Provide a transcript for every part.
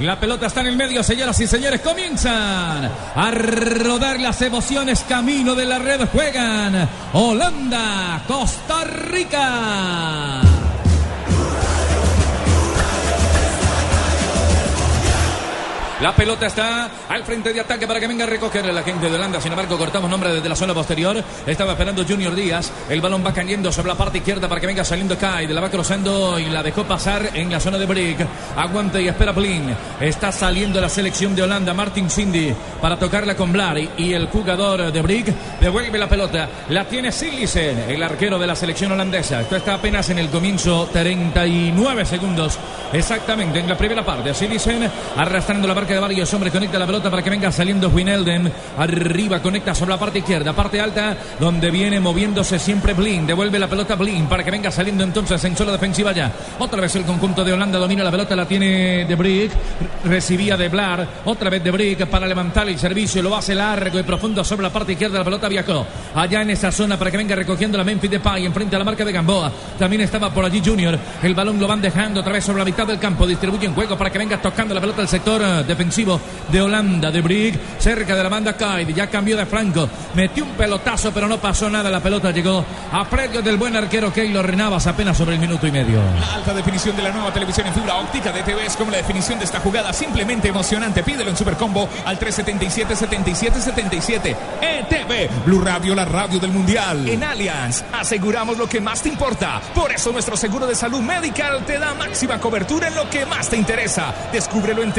La pelota está en el medio, señoras y señores. Comienzan a rodar las emociones. Camino de la red juegan Holanda, Costa Rica. La pelota está al frente de ataque para que venga a recoger la gente de Holanda. Sin embargo, cortamos nombre desde la zona posterior. Estaba esperando Junior Díaz. El balón va cayendo sobre la parte izquierda para que venga saliendo Kai. La va cruzando y la dejó pasar en la zona de Brick. Aguanta y espera Blin. Está saliendo la selección de Holanda. Martin Cindy para tocarla con Blary. Y el jugador de Brick devuelve la pelota. La tiene Silisen, el arquero de la selección holandesa. Esto está apenas en el comienzo. 39 segundos exactamente en la primera parte. Silisen arrastrando la marca de varios hombres. Conecta la pelota para que venga saliendo Winelden. Arriba conecta sobre la parte izquierda. Parte alta donde viene moviéndose siempre Blin. Devuelve la pelota Blin para que venga saliendo entonces en zona defensiva ya. Otra vez el conjunto de Holanda domina la pelota. La tiene de Brick. Recibía de Blar. Otra vez de Brick para levantar el servicio. Lo hace largo y profundo sobre la parte izquierda. La pelota viajó allá en esa zona para que venga recogiendo la Memphis de Pay enfrente a la marca de Gamboa. También estaba por allí Junior. El balón lo van dejando otra vez sobre la mitad del campo. Distribuyen juego para que venga tocando la pelota al sector eh, defensivo de Holanda. De Brick cerca de la banda Kaid. Ya cambió de flanco. Metió un pelotazo, pero no pasó nada. La pelota llegó a predio del buen arquero Keylor Renavas apenas sobre el minuto y medio. La alta definición de la nueva televisión en fibra óptica de TV es como la definición de esta jugada. Simplemente emocionante. Pídelo en Supercombo al 377-7777. ETV. Blue Radio, la radio del Mundial. En Allianz, aseguramos lo que más te importa. Por eso nuestro seguro de salud medical te da máxima cobertura en lo que más te interesa. Descúbrelo en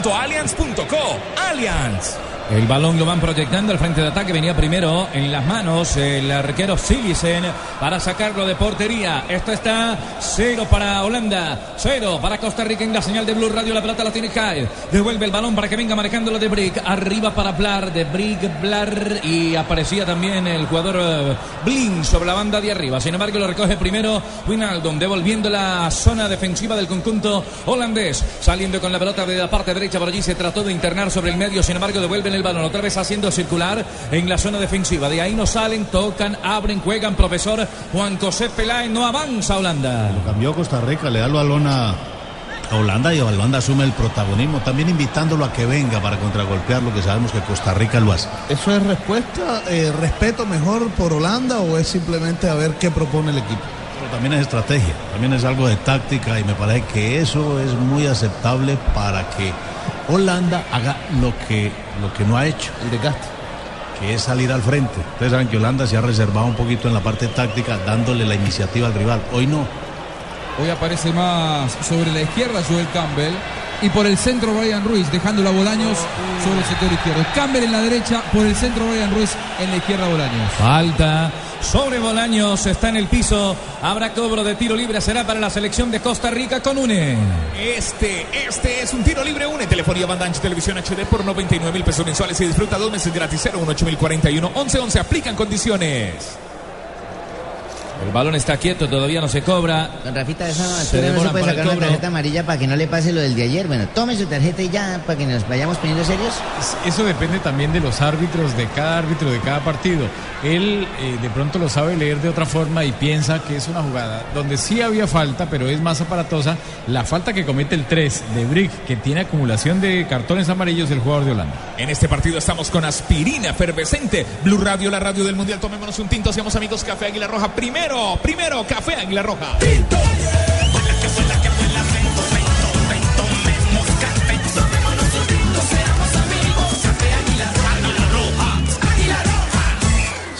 www.allianz.co. Allianz. El balón lo van proyectando al frente de ataque. Venía primero en las manos el arquero Silisen para sacarlo de portería. Esto está cero para Holanda, cero para Costa Rica en la señal de Blue Radio. La pelota la tiene Kai. Devuelve el balón para que venga marcándolo de Brick. Arriba para Blar, de Brick, Blar. Y aparecía también el jugador uh, Blin sobre la banda de arriba. Sin embargo, lo recoge primero Winaldon, devolviendo la zona defensiva del conjunto holandés. Saliendo con la pelota de la parte derecha. Por allí se trató de internar sobre el medio. Sin embargo, devuelven el balón otra vez haciendo circular en la zona defensiva. De ahí no salen, tocan, abren, juegan. Profesor Juan José Peláez no avanza Holanda. Lo cambió Costa Rica, le da el balón a, a Holanda y Holanda asume el protagonismo, también invitándolo a que venga para contragolpear lo que sabemos que Costa Rica lo hace. ¿Eso es respuesta, eh, respeto mejor por Holanda o es simplemente a ver qué propone el equipo? Pero también es estrategia, también es algo de táctica y me parece que eso es muy aceptable para que Holanda haga lo que, lo que no ha hecho. El desgaste. Que es salir al frente. Ustedes saben que Holanda se ha reservado un poquito en la parte táctica, dándole la iniciativa al rival. Hoy no. Hoy aparece más sobre la izquierda Joel Campbell y por el centro Brian Ruiz, dejándolo a Bolaños sobre el sector izquierdo. Campbell en la derecha, por el centro Brian Ruiz, en la izquierda Bolaños. Falta sobre Bolaños, está en el piso. Habrá cobro de tiro libre, será para la selección de Costa Rica con UNE. Este, este es un tiro libre UNE. Telefonía banda ancha, televisión HD por 99 mil pesos mensuales y disfruta dos meses gratis. 018 11 11 aplican condiciones. El balón está quieto, todavía no se cobra. Don Rafita, esa altura no se puede sacar una tarjeta amarilla para que no le pase lo del de ayer. Bueno, tome su tarjeta y ya, para que nos vayamos poniendo serios. Eso depende también de los árbitros, de cada árbitro, de cada partido. Él eh, de pronto lo sabe leer de otra forma y piensa que es una jugada donde sí había falta, pero es más aparatosa. La falta que comete el 3 de Brick, que tiene acumulación de cartones amarillos el jugador de Holanda. En este partido estamos con aspirina efervescente. Blue Radio, la radio del mundial. Tomémonos un tinto, seamos amigos. Café Águila Roja. Primero, primero, Café Águila Roja.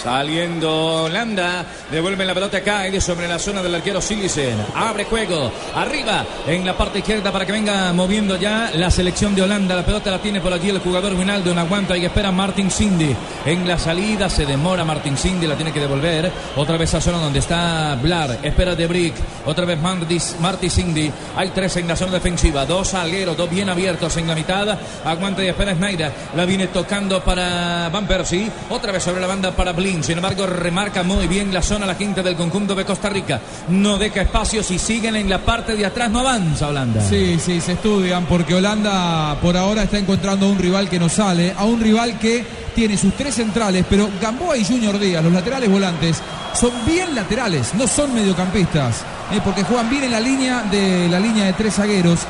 Saliendo Holanda. Devuelve la pelota acá y sobre la zona del arquero Silicen. Abre juego. Arriba en la parte izquierda para que venga moviendo ya la selección de Holanda. La pelota la tiene por allí el jugador Winaldo. No aguanta y espera Martin Cindy. En la salida se demora Martin Cindy. La tiene que devolver. Otra vez a zona donde está Blar. Espera de Brick. Otra vez Martin Cindy. Hay tres en la zona defensiva. Dos algueros, dos bien abiertos en la mitad. Aguanta y espera Snyder. La viene tocando para Van Persie. Otra vez sobre la banda para Sin embargo, remarca muy bien la zona, la quinta del conjunto de Costa Rica. No deja espacios y siguen en la parte de atrás, no avanza Holanda. Sí, sí, se estudian porque Holanda por ahora está encontrando a un rival que no sale, a un rival que tiene sus tres centrales, pero Gamboa y Junior Díaz, los laterales volantes, son bien laterales, no son mediocampistas, eh, porque juegan bien en la línea de la línea de tres zagueros.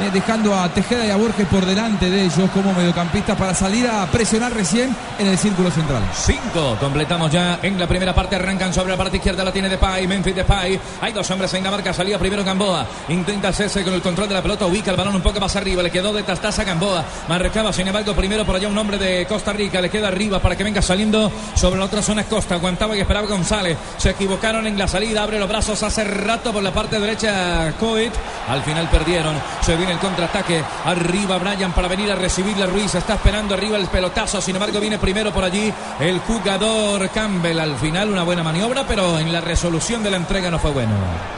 Eh, dejando a Tejeda y a Borges por delante de ellos como mediocampistas para salir a presionar recién en el círculo central. Cinco, completamos ya en la primera parte, arrancan sobre la parte izquierda, la tiene Depay, Memphis Depay, hay dos hombres en la marca, salía primero Gamboa, intenta hacerse con el control de la pelota, ubica el balón un poco más arriba, le quedó de tastaza Gamboa, marcaba sin embargo primero por allá un hombre de Costa Rica, le queda arriba para que venga saliendo sobre la otra zona Costa, aguantaba y esperaba González, se equivocaron en la salida, abre los brazos hace rato por la parte derecha Coit, al final perdieron, se viene el contraataque. Arriba Brian para venir a recibir la Ruiz. Está esperando arriba el pelotazo. Sin embargo, viene primero por allí el jugador Campbell. Al final, una buena maniobra, pero en la resolución de la entrega no fue bueno.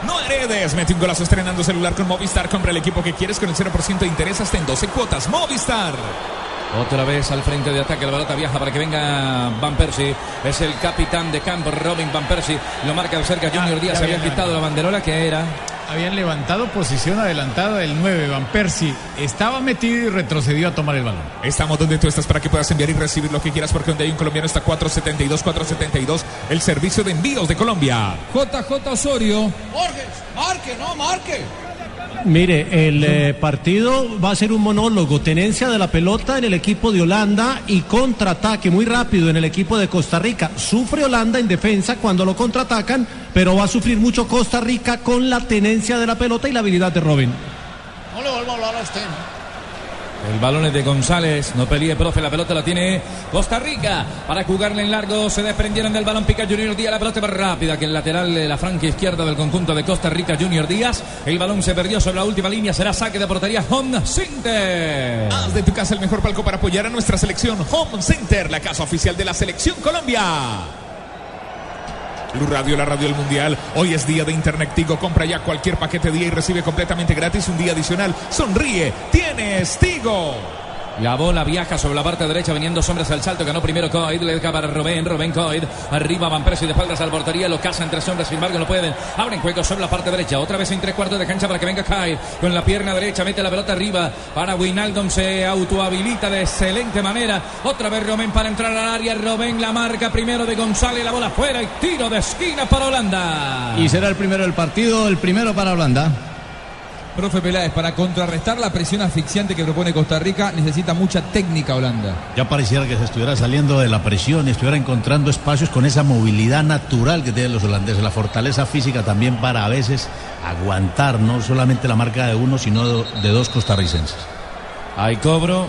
No heredes. Mete un golazo estrenando celular con Movistar. Compra el equipo que quieres con el 0% de interés hasta en 12 cuotas. Movistar. Otra vez al frente de ataque, la pelota viaja para que venga Van Persie. Es el capitán de campo, Robin Van Persie. Lo marca cerca Junior Díaz. Se había quitado la banderola que era habían levantado posición adelantada el 9, Van Persie. Estaba metido y retrocedió a tomar el balón. Estamos donde tú estás para que puedas enviar y recibir lo que quieras, porque donde hay un colombiano está 472, 472, el servicio de envíos de Colombia. JJ Osorio. Jorge, marque, no, marque. Mire, el eh, partido va a ser un monólogo, tenencia de la pelota en el equipo de Holanda y contraataque muy rápido en el equipo de Costa Rica. Sufre Holanda en defensa cuando lo contraatacan, pero va a sufrir mucho Costa Rica con la tenencia de la pelota y la habilidad de Robin. No le vuelvo a hablar a usted. El balón es de González. No pelee, profe. La pelota la tiene Costa Rica. Para jugarle en largo. Se desprendieron del balón. Pica Junior Díaz. La pelota más rápida que el lateral de la franca izquierda del conjunto de Costa Rica. Junior Díaz. El balón se perdió sobre la última línea. Será saque de portería. Home Center. Haz de tu casa el mejor palco para apoyar a nuestra selección. Home Center, la casa oficial de la selección Colombia. Blue Radio, la radio del mundial. Hoy es día de Internet Tigo. Compra ya cualquier paquete día y recibe completamente gratis un día adicional. Sonríe, tienes Tigo. La bola viaja sobre la parte derecha, veniendo hombres al salto. Ganó primero Coid, le deja para Robén, Robén Coid. Arriba Van Persie de espaldas al portería, lo cazan tres hombres, sin embargo no pueden. Abren juego sobre la parte derecha, otra vez en tres cuartos de cancha para que venga Kai. Con la pierna derecha, mete la pelota arriba para Winaldon, se autohabilita de excelente manera. Otra vez Robén para entrar al área, Robén la marca primero de González, la bola fuera y tiro de esquina para Holanda. Y será el primero del partido, el primero para Holanda. Profe Peláez, para contrarrestar la presión asfixiante que propone Costa Rica, necesita mucha técnica Holanda. Ya pareciera que se estuviera saliendo de la presión y estuviera encontrando espacios con esa movilidad natural que tienen los holandeses, la fortaleza física también para a veces aguantar no solamente la marca de uno, sino de dos costarricenses. Hay cobro.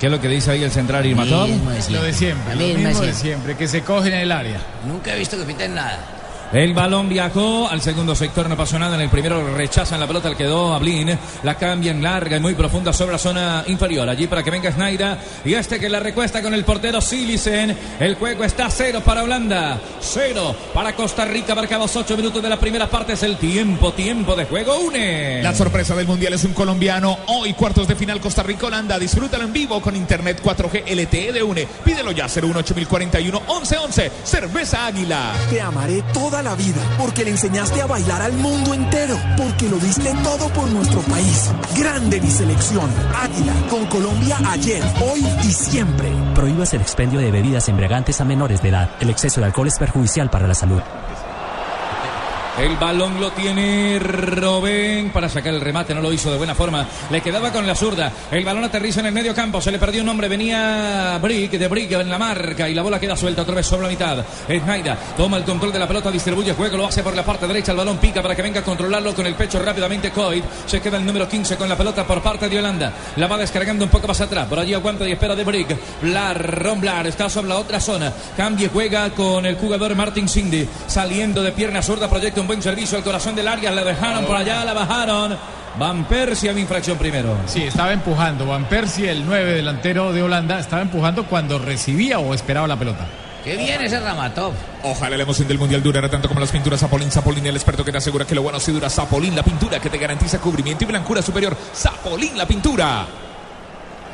¿Qué es lo que dice ahí el central y Lo de siempre, lo mismo de siempre, que se coge en el área. Nunca he visto que piten nada. El balón viajó al segundo sector, no pasó nada. En el primero rechazan la pelota, le quedó a Blin. La cambian larga y muy profunda sobre la zona inferior. Allí para que venga Snyder. Y este que la recuesta con el portero Silicen. El juego está cero para Holanda. Cero para Costa Rica. Marcados ocho minutos de la primera parte. Es el tiempo, tiempo de juego. Une. La sorpresa del mundial es un colombiano. Hoy cuartos de final Costa Rica-Holanda. Disfrútalo en vivo con Internet 4G LTE de Une. Pídelo ya 018 1111. Cerveza Águila. Te amaré toda la vida, porque le enseñaste a bailar al mundo entero, porque lo diste todo por nuestro país. Grande mi selección, Águila, con Colombia ayer, hoy y siempre. Prohíbas el expendio de bebidas embriagantes a menores de edad. El exceso de alcohol es perjudicial para la salud. El balón lo tiene Robén para sacar el remate, no lo hizo de buena forma. Le quedaba con la zurda. El balón aterriza en el medio campo. Se le perdió un hombre. Venía Brick de Brick en la marca y la bola queda suelta otra vez sobre la mitad. Snyder toma el control de la pelota, distribuye juego, lo hace por la parte derecha. El balón pica para que venga a controlarlo con el pecho rápidamente. Coit se queda el número 15 con la pelota por parte de Holanda. La va descargando un poco más atrás. Por allí aguanta y espera de Brick. Blar, Ron Blar está sobre la otra zona. Cambia y juega con el jugador Martin Cindy. Saliendo de pierna zurda, proyecta un buen servicio al corazón del área. La dejaron por allá, la bajaron. Van Persie había infracción primero. Sí, estaba empujando. Van Persie, el 9 delantero de Holanda, estaba empujando cuando recibía o esperaba la pelota. Qué bien ese Ramatov. Ojalá la emoción del mundial durara tanto como las pinturas Zapolín. Zapolín, el experto que te asegura que lo bueno sí dura. Zapolín, la pintura que te garantiza cubrimiento y blancura superior. Zapolín, la pintura.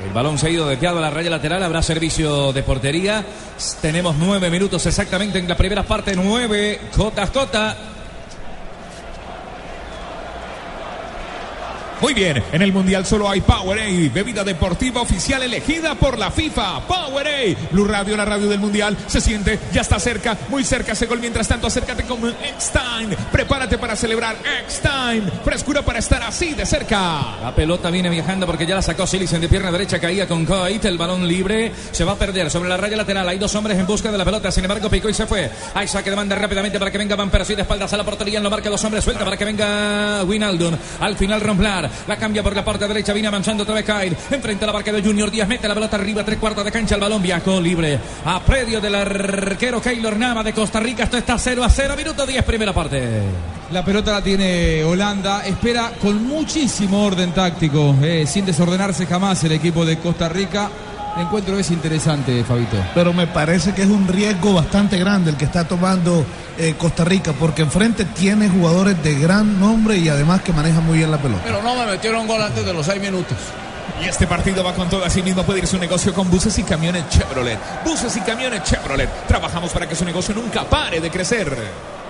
El balón se ha ido desviado a la raya lateral. Habrá servicio de portería. Tenemos nueve minutos exactamente en la primera parte. Nueve. Cotas, cota. Muy bien, en el Mundial solo hay Powerade, bebida deportiva oficial elegida por la FIFA. Powerade, Blue Radio, la radio del Mundial, se siente, ya está cerca, muy cerca ese gol. Mientras tanto, acércate con X-Time. Prepárate para celebrar X-Time. Frescura para estar así de cerca. La pelota viene viajando porque ya la sacó Silicen de pierna derecha, caía con Coit. El balón libre se va a perder sobre la raya lateral. Hay dos hombres en busca de la pelota, sin embargo, picó y se fue. Hay saque de banda rápidamente para que venga Van Persie de espaldas a la portería. Lo marca dos hombres, suelta para que venga Winaldon. Al final, Romplar. La cambia por la parte derecha. Viene avanzando otra vez Kyle. Enfrente a la barca de Junior Díaz. Mete la pelota arriba. Tres cuartos de cancha. El balón viajó libre. A predio del arquero Keylor Nava de Costa Rica. Esto está 0 a 0. Minuto 10, primera parte. La pelota la tiene Holanda. Espera con muchísimo orden táctico. eh, sin desordenarse jamás el equipo de Costa Rica. El encuentro es interesante, Fabito. Pero me parece que es un riesgo bastante grande el que está tomando eh, Costa Rica, porque enfrente tiene jugadores de gran nombre y además que manejan muy bien la pelota. Pero no me metieron gol antes de los seis minutos. Y este partido va con todo. Así mismo puede ir su negocio con buses y camiones Chevrolet. Buses y camiones Chevrolet. Trabajamos para que su negocio nunca pare de crecer.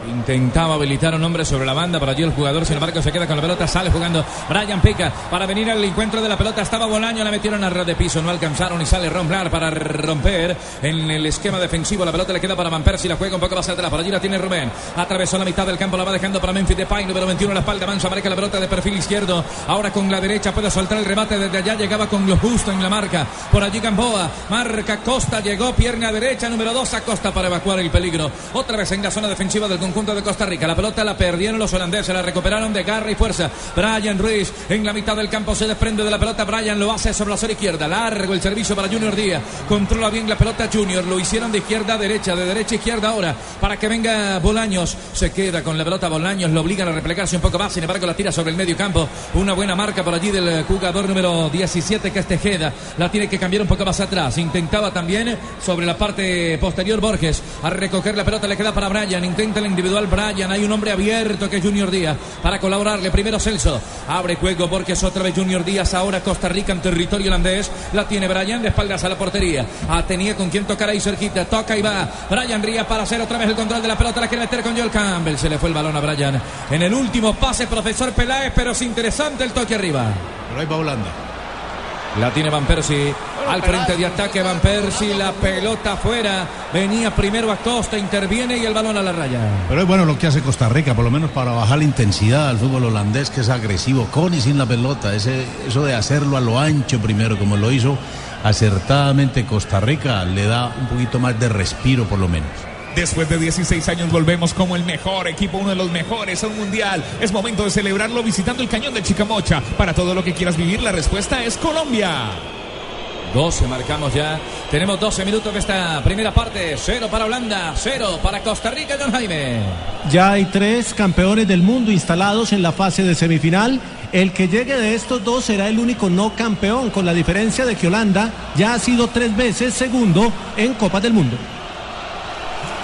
Intentaba habilitar un hombre sobre la banda, pero allí el jugador, sin embargo, se queda con la pelota, sale jugando Brian Pica para venir al encuentro de la pelota. Estaba Bolaño, la metieron a red de piso, no alcanzaron y sale Ron Blar para romper en el esquema defensivo. La pelota le queda para Van Persie, la juega un poco más atrás. Por allí la tiene Rubén. Atravesó la mitad del campo, la va dejando para Memphis Depay, número 21 en la espalda. Mancha marca la pelota de perfil izquierdo. Ahora con la derecha puede soltar el remate desde allá. Llegaba con lo justo en la marca. Por allí Gamboa, marca Costa, llegó pierna derecha, número 2 a Costa para evacuar el peligro. Otra vez en la zona defensiva del conjunto de Costa Rica. La pelota la perdieron los holandeses, la recuperaron de garra y fuerza. Brian Ruiz en la mitad del campo se desprende de la pelota. Brian lo hace sobre la zona izquierda. Largo el servicio para Junior Díaz. Controla bien la pelota Junior. Lo hicieron de izquierda a derecha, de derecha a izquierda ahora. Para que venga Bolaños. Se queda con la pelota Bolaños. Lo obligan a replegarse un poco más. Sin embargo, la tira sobre el medio campo. Una buena marca por allí del jugador número 17 que es Tejeda. La tiene que cambiar un poco más atrás. Intentaba también sobre la parte posterior Borges a recoger la pelota. Le queda para Brian. Intenta el individual Brian. Hay un hombre abierto que es Junior Díaz para colaborarle. Primero Celso. Abre juego Borges otra vez Junior Díaz. Ahora Costa Rica en territorio holandés. La tiene Brian de espaldas a la portería. Ah, tenía con quien tocar ahí cerquita. Toca y va. Brian Rías para hacer otra vez el control de la pelota. La quiere meter con Joel Campbell. Se le fue el balón a Brian. En el último pase, profesor Peláez, pero es interesante el toque arriba. Pero ahí va Holanda. La tiene Van Persie al frente de ataque Van Persie, la pelota afuera, venía primero Acosta, interviene y el balón a la raya. Pero es bueno lo que hace Costa Rica, por lo menos para bajar la intensidad al fútbol holandés, que es agresivo, con y sin la pelota. Ese, eso de hacerlo a lo ancho primero, como lo hizo acertadamente Costa Rica, le da un poquito más de respiro, por lo menos. Después de 16 años volvemos como el mejor equipo, uno de los mejores a un mundial. Es momento de celebrarlo visitando el cañón de Chicamocha. Para todo lo que quieras vivir, la respuesta es Colombia. 12 marcamos ya. Tenemos 12 minutos de esta primera parte. Cero para Holanda, cero para Costa Rica, John Jaime. Ya hay tres campeones del mundo instalados en la fase de semifinal. El que llegue de estos dos será el único no campeón, con la diferencia de que Holanda ya ha sido tres veces segundo en Copas del Mundo.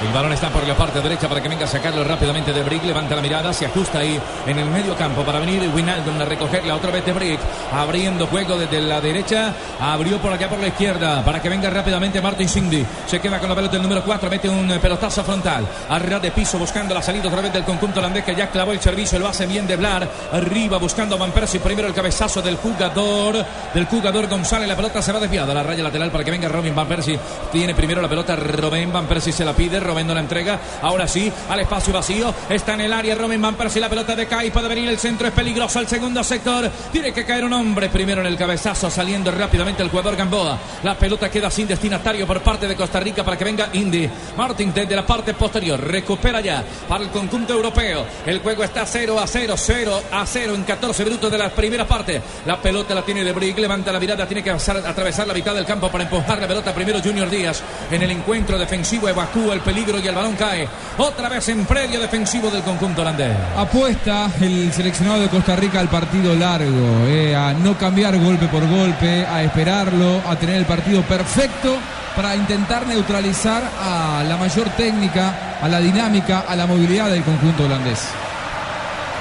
El balón está por la parte derecha para que venga a sacarlo rápidamente de Brick. Levanta la mirada, se ajusta ahí en el medio campo para venir Winaldon a recogerla otra vez de Brick. Abriendo juego desde la derecha. Abrió por acá por la izquierda para que venga rápidamente Martin Cindy. Se queda con la pelota el número 4. Mete un pelotazo frontal. Arriba de piso buscando la salida otra vez del conjunto holandés que ya clavó el servicio. Lo hace bien de Blar. Arriba buscando a Van Persie. Primero el cabezazo del jugador. Del jugador González. La pelota se va desviada a la raya lateral para que venga Robin Van Persie. Tiene primero la pelota Robin Van Persie. Se la pide. Robendo la entrega. Ahora sí, al espacio vacío. Está en el área Robin Van Persie. La pelota de Kai. Puede venir el centro. Es peligroso al segundo sector. Tiene que caer un hombre primero en el cabezazo. Saliendo rápidamente el jugador Gamboa. La pelota queda sin destinatario por parte de Costa Rica para que venga Indy. Martin desde la parte posterior. Recupera ya para el conjunto europeo. El juego está 0 a 0. 0 a 0 en 14 minutos de la primera parte. La pelota la tiene de Brick. Levanta la mirada. Tiene que atravesar la mitad del campo para empujar la pelota primero Junior Díaz. En el encuentro defensivo evacúa el peligro y el balón cae. Otra vez en predio defensivo del conjunto holandés. Apuesta el seleccionado de Costa Rica al partido largo, eh, a no cambiar golpe por golpe, a esperarlo, a tener el partido perfecto para intentar neutralizar a la mayor técnica, a la dinámica, a la movilidad del conjunto holandés.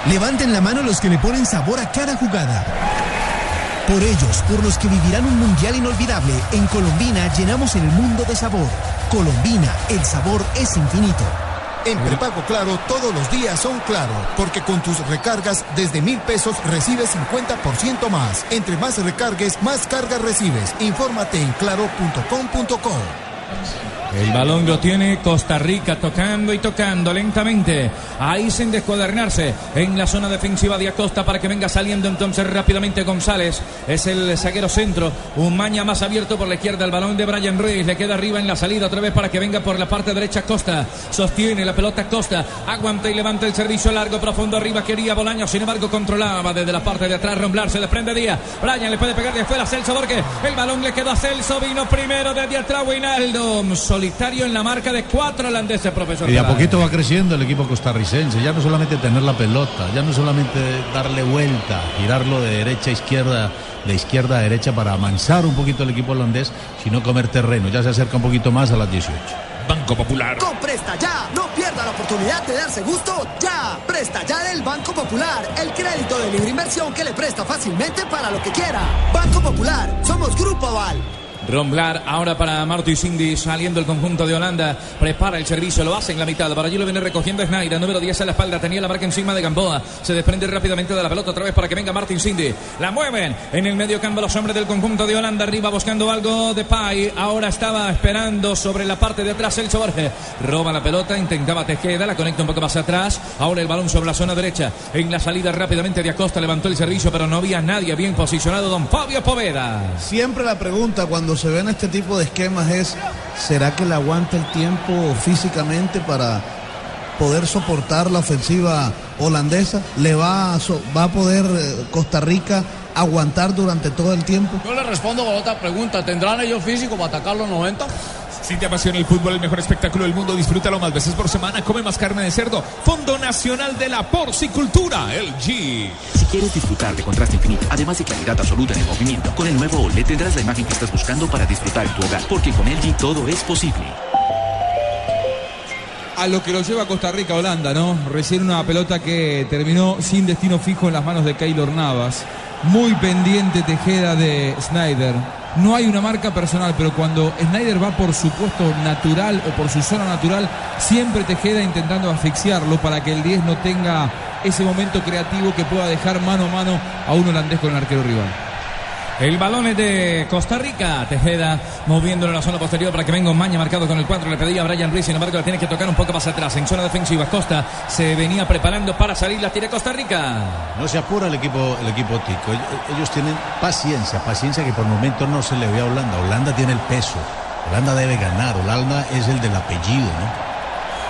Levanten la mano los que le ponen sabor a cada jugada. Por ellos, por los que vivirán un mundial inolvidable, en Colombina llenamos el mundo de sabor. Colombina, el sabor es infinito. En prepago claro, todos los días son claro, porque con tus recargas desde mil pesos recibes 50% más. Entre más recargues, más cargas recibes. Infórmate en claro.com.co. El balón lo tiene Costa Rica tocando y tocando lentamente. Ahí sin descuadernarse en la zona defensiva de Acosta para que venga saliendo entonces rápidamente González. Es el zaguero centro. Un maña más abierto por la izquierda. El balón de Brian Ruiz le queda arriba en la salida otra vez para que venga por la parte derecha Costa. Sostiene la pelota Costa. Aguanta y levanta el servicio largo, profundo arriba. Quería Bolaño, sin embargo controlaba desde la parte de atrás. Romblar se desprende Díaz. Brian le puede pegar de afuera a Celso porque el balón le quedó a Celso. Vino primero desde atrás Winaldo solitario en la marca de cuatro holandeses, profesor. Y a poquito va creciendo el equipo costarricense. Ya no solamente tener la pelota, ya no solamente darle vuelta, girarlo de derecha a izquierda, de izquierda a derecha para amansar un poquito el equipo holandés, sino comer terreno. Ya se acerca un poquito más a las 18. Banco Popular. Con Presta Ya, no pierda la oportunidad de darse gusto ya. Presta Ya del Banco Popular, el crédito de libre inversión que le presta fácilmente para lo que quiera. Banco Popular, somos Grupo Aval. Romblar ahora para Marty Cindy saliendo el conjunto de Holanda. Prepara el servicio, lo hace en la mitad. Para allí lo viene recogiendo Snyder, número 10 a la espalda. Tenía la marca encima de Gamboa. Se desprende rápidamente de la pelota otra vez para que venga Martin Cindy. La mueven en el medio campo los hombres del conjunto de Holanda. Arriba buscando algo de Pai. Ahora estaba esperando sobre la parte de atrás el Borges. Roba la pelota, intentaba Tejeda, la conecta un poco más atrás. Ahora el balón sobre la zona derecha. En la salida rápidamente de Acosta levantó el servicio, pero no había nadie bien posicionado. Don Fabio Poveda. Siempre la pregunta cuando se ven este tipo de esquemas es, ¿será que le aguanta el tiempo físicamente para poder soportar la ofensiva holandesa? ¿Le va a, so- va a poder eh, Costa Rica aguantar durante todo el tiempo? Yo le respondo con otra pregunta. ¿Tendrán ellos físico para atacar los 90? Si te apasiona el fútbol, el mejor espectáculo del mundo, disfrútalo más veces por semana. Come más carne de cerdo. Fondo Nacional de la Porcicultura, el G. Si quieres disfrutar de contraste infinito, además de claridad absoluta en el movimiento, con el nuevo OLED tendrás la imagen que estás buscando para disfrutar en tu hogar, porque con LG todo es posible. a lo que lo lleva Costa Rica Holanda, ¿no? Recién una pelota que terminó sin destino fijo en las manos de Keylor Navas. Muy pendiente Tejeda de Snyder. No hay una marca personal, pero cuando Snyder va por su puesto natural o por su zona natural, siempre Tejeda intentando asfixiarlo para que el 10 no tenga ese momento creativo que pueda dejar mano a mano a un holandés con el arquero rival. El balón es de Costa Rica. Tejeda moviéndolo en la zona posterior para que venga maña marcado con el 4. Le pedía a Brian Ruiz, sin embargo, la tiene que tocar un poco más atrás. En zona defensiva, Costa se venía preparando para salir. La tira Costa Rica. No se apura el equipo, el equipo tico. Ellos- Ellos tienen paciencia, paciencia que por momentos no se le ve a Holanda. Holanda tiene el peso. Holanda debe ganar. Holanda es el del apellido, ¿no?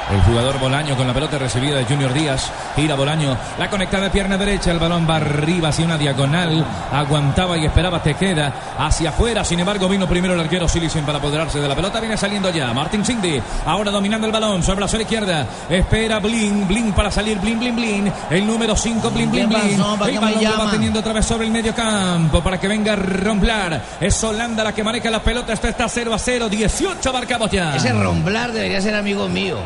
El jugador Bolaño con la pelota recibida de Junior Díaz. Gira Bolaño. La conectada de pierna derecha. El balón va arriba hacia una diagonal. Aguantaba y esperaba Tejeda. Hacia afuera. Sin embargo, vino primero el arquero Silicen para apoderarse de la pelota. Viene saliendo ya. Martin Cindy. Ahora dominando el balón sobre la zona izquierda. Espera Blin. Blin para salir. Blin, Blin, Blin. El número 5. Blin, Blin, ¿Qué Blin. El balón lo va teniendo otra vez sobre el medio campo para que venga a romplar. Es Holanda la que maneja la pelota. Esto está 0 a 0. 18 marcamos ya. Ese Romblar debería ser amigo mío.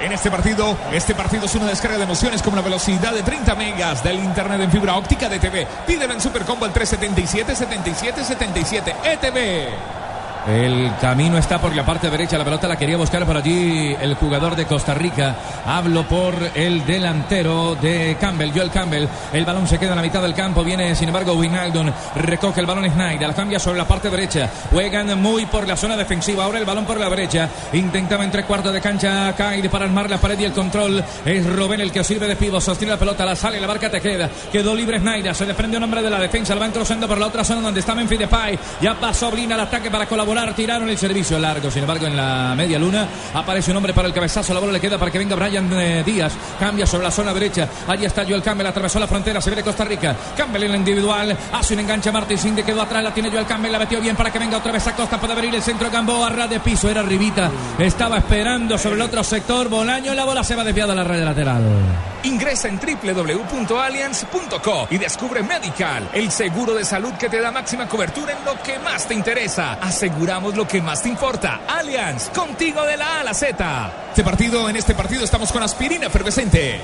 En este partido, este partido es una descarga de emociones con una velocidad de 30 megas del internet en fibra óptica de TV. Pídelo en Supercombo al 377 77 77 ETV. El camino está por la parte derecha, la pelota la quería buscar por allí el jugador de Costa Rica. Hablo por el delantero de Campbell, Joel Campbell. El balón se queda en la mitad del campo, viene sin embargo Winaldon, recoge el balón Snyder, la cambia sobre la parte derecha. Juegan muy por la zona defensiva, ahora el balón por la derecha. Intentaba entre cuartos de cancha Caide para armar la pared y el control. Es Robben el que sirve de pivo, sostiene la pelota, la sale, la barca te queda. Quedó libre Snyder, se desprende un hombre de la defensa, lo van cruzando por la otra zona donde está Memphis Depay. Ya pasó Blin al ataque para colaborar tiraron el servicio largo. Sin embargo, en la media luna aparece un hombre para el cabezazo. La bola le queda para que venga Brian eh, Díaz. Cambia sobre la zona derecha. Allí está Joel Campbell. Atravesó la frontera. Se viene Costa Rica. Campbell en la individual. Hace un enganche. Martín Cindy quedó atrás. La tiene Joel Campbell. La metió bien para que venga otra vez a Costa. Puede abrir el centro Gamboa. Ras de piso. Era arribita. Estaba esperando sobre el otro sector. Bolaño. La bola se va desviada a la red lateral. Ingresa en www.allianz.co y descubre Medical, el seguro de salud que te da máxima cobertura en lo que más te interesa. Aseguramos lo que más te importa. Allianz, contigo de la A a la Z. Este partido, en este partido estamos con aspirina efervescente.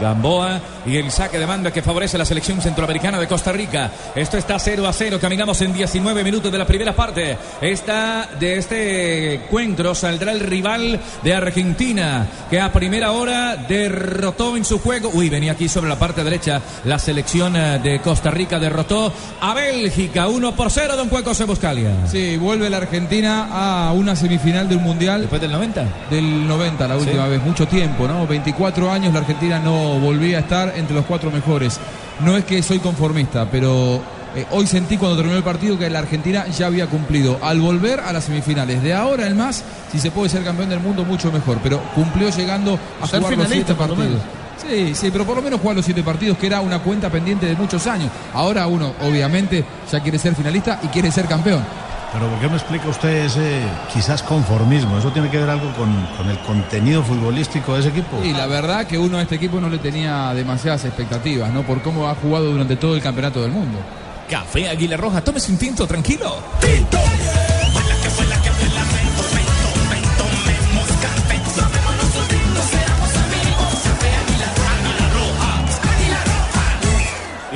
Gamboa y el saque de manda que favorece a la selección centroamericana de Costa Rica. Esto está 0 a 0. Caminamos en 19 minutos de la primera parte. Esta, de este encuentro saldrá el rival de Argentina que a primera hora derrotó en su juego. Uy, venía aquí sobre la parte derecha. La selección eh, de Costa Rica derrotó a Bélgica 1 por 0. Don Cueco Sebuscalia. Sí, vuelve la Argentina a una semifinal de un mundial. ¿Después del 90? Del 90, la última Sí. vez. Mucho tiempo, ¿no? 24 años la Argentina no volvía a estar entre los cuatro mejores. No es que soy conformista, pero eh, hoy sentí cuando terminó el partido que la Argentina ya había cumplido. Al volver a las semifinales, de ahora en más, si se puede ser campeón del mundo, mucho mejor. Pero cumplió llegando a Ser jugar los siete partidos. Sí, sí, pero por lo menos jugar los siete partidos, que era una cuenta pendiente de muchos años. Ahora uno, obviamente, ya quiere ser finalista y quiere ser campeón. Pero ¿por qué me explica usted ese quizás conformismo? ¿Eso tiene que ver algo con, con el contenido futbolístico de ese equipo? Y la verdad que uno a este equipo no le tenía demasiadas expectativas, ¿no? Por cómo ha jugado durante todo el campeonato del mundo. Café Águila Roja, tómese un tinto tranquilo.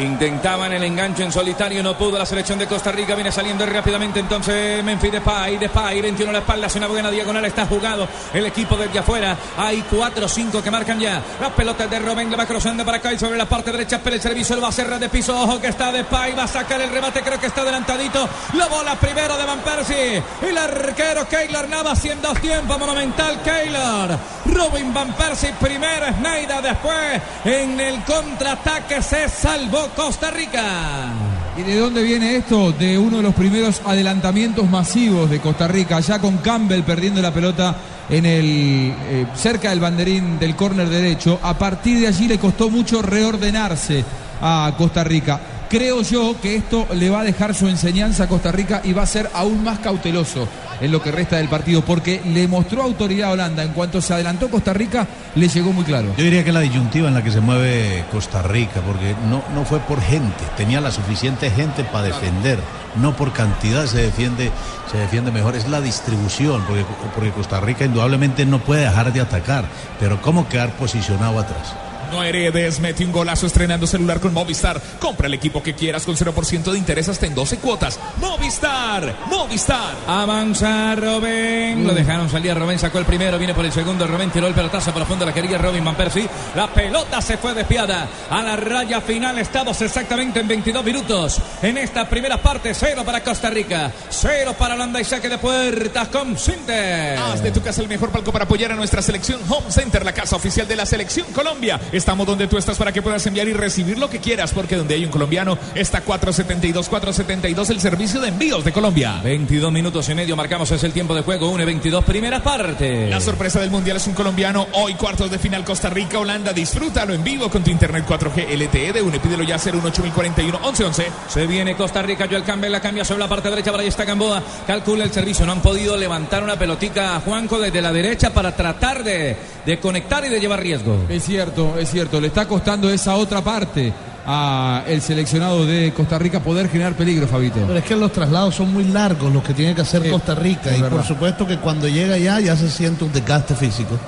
Intentaban el enganche en solitario, no pudo la selección de Costa Rica, viene saliendo rápidamente entonces Memphis Depay, Depay, 21 a la espalda, hace una buena diagonal, está jugado el equipo desde afuera, hay 4 o 5 que marcan ya, las pelotas de Robben, le va cruzando para acá y sobre la parte derecha, pero el servicio lo va a cerrar de piso, ojo que está Depay, va a sacar el remate, creo que está adelantadito, la bola primero de Van Persie, el arquero Keylor Navas haciendo dos tiempos, monumental Keylor, Robin Van Persie primero, Snyder después, en el contraataque se salvó Costa Rica. ¿Y de dónde viene esto? De uno de los primeros adelantamientos masivos de Costa Rica, ya con Campbell perdiendo la pelota en el eh, cerca del banderín del córner derecho. A partir de allí le costó mucho reordenarse a Costa Rica. Creo yo que esto le va a dejar su enseñanza a Costa Rica y va a ser aún más cauteloso en lo que resta del partido, porque le mostró autoridad a Holanda. En cuanto se adelantó Costa Rica, le llegó muy claro. Yo diría que la disyuntiva en la que se mueve Costa Rica, porque no, no fue por gente, tenía la suficiente gente para defender, no por cantidad se defiende, se defiende mejor, es la distribución, porque, porque Costa Rica indudablemente no puede dejar de atacar, pero cómo quedar posicionado atrás. No heredes, mete un golazo estrenando celular con Movistar. Compra el equipo que quieras con 0% de interés hasta en 12 cuotas. Movistar, Movistar. Avanza Robin. Lo dejaron salir. Robin sacó el primero. Viene por el segundo. Robin tiró el pelotazo por fondo. La quería Robin Van Persie. La pelota se fue despiada. A la raya final estamos exactamente en 22 minutos. En esta primera parte, cero para Costa Rica. Cero para Holanda y saque de puertas con Sinter. Haz de tu casa el mejor palco para apoyar a nuestra selección Home Center, la casa oficial de la selección Colombia. Estamos donde tú estás para que puedas enviar y recibir lo que quieras, porque donde hay un colombiano está 472, 472 el servicio de envíos de Colombia. 22 minutos y medio marcamos es el tiempo de juego. 1 y 22 primera parte. La sorpresa del mundial es un colombiano. Hoy cuartos de final Costa Rica, Holanda. Disfrútalo en vivo con tu internet 4G LTE de UNE. Pídelo ya 01841 1111. Se viene Costa Rica, Joel Campbell la cambia sobre la parte derecha, para ahí está Gamboa, calcula el servicio, no han podido levantar una pelotica a Juanco desde la derecha para tratar de, de conectar y de llevar riesgo. Es cierto, es cierto, le está costando esa otra parte a el seleccionado de Costa Rica poder generar peligro, Fabito. Pero es que los traslados son muy largos los que tiene que hacer Sí, Costa Rica y verdad. por supuesto que cuando llega allá ya se siente un desgaste físico.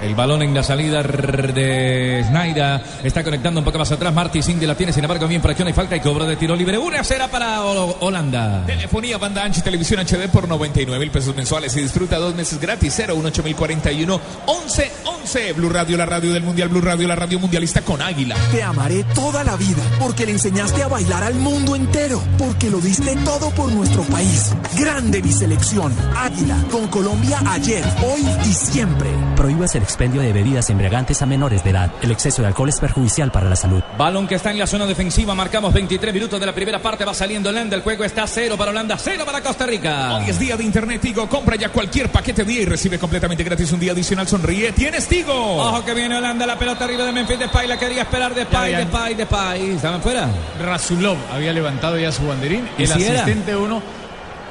El balón en la salida de Snaida. Está conectando un poco más atrás. Marty Cindy la tiene, sin embargo, bien fracción y falta y cobro de tiro libre. Una cera para Holanda. Telefonía banda ancha y televisión HD por 99 mil pesos mensuales y disfruta dos meses gratis. 018041 11 11. Blue Radio, la radio del mundial. Blue Radio, la radio mundialista con Águila. Te amaré toda la vida porque le enseñaste a bailar al mundo entero. Porque lo diste todo por nuestro país. Grande mi selección. Águila con Colombia ayer, hoy y siempre. Prohíbas el expendio de bebidas embriagantes a menores de edad. El exceso de alcohol es perjudicial para la salud. Balón que está en la zona defensiva. Marcamos 23 minutos de la primera parte. Va saliendo Holanda. El juego está cero para Holanda, cero para Costa Rica. Hoy es día de Internet Tigo. Compra ya cualquier paquete día y recibe completamente gratis un día adicional. Sonríe. Tienes Tigo. Ojo que viene Holanda. La pelota arriba de Memphis Depay. La quería esperar Depay, Ya, ya. Depay, Depay. ¿Estaban fuera? Razulov había levantado ya su banderín. ¿Y El si era? asistente uno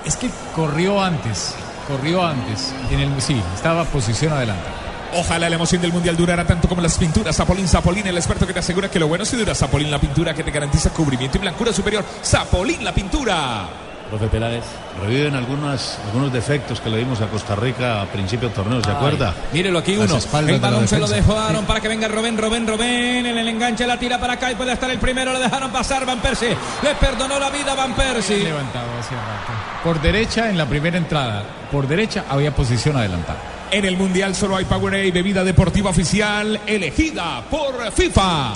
es que corrió antes. Corrió antes. En el, sí, estaba posición adelante. Ojalá la emoción del mundial durara tanto como las pinturas. Zapolín, Zapolín, el experto que te asegura que lo bueno sí dura. Zapolín, la pintura que te garantiza cubrimiento y blancura superior. Zapolín, la pintura. Profe Peláez. Reviven algunas, algunos defectos que le dimos a Costa Rica a principio del torneo, ¿se Ay, acuerda? Mírelo aquí uno. El de balón se lo dejaron para que venga Robén, Robén, Robén. En el enganche la tira para acá y puede estar el primero. Le dejaron pasar Van Persie. Le perdonó la vida Van Persie. Levantado hacia. Por derecha en la primera entrada. Por derecha había posición adelantada. En el mundial solo hay Powerade, bebida deportiva oficial elegida por FIFA.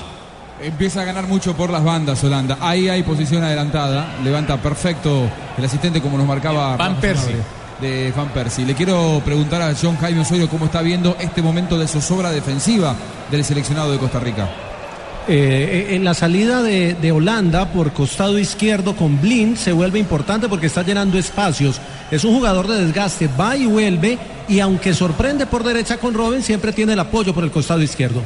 Empieza a ganar mucho por las bandas Holanda. Ahí hay posición adelantada. Levanta perfecto el asistente como nos marcaba Van Persie. De Van Persie. Le quiero preguntar a John Jaime Osorio cómo está viendo este momento de zozobra defensiva del seleccionado de Costa Rica. Eh, en la salida de, de Holanda por costado izquierdo con Blind se vuelve importante porque está llenando espacios. Es un jugador de desgaste, va y vuelve y aunque sorprende por derecha con Robin, siempre tiene el apoyo por el costado izquierdo.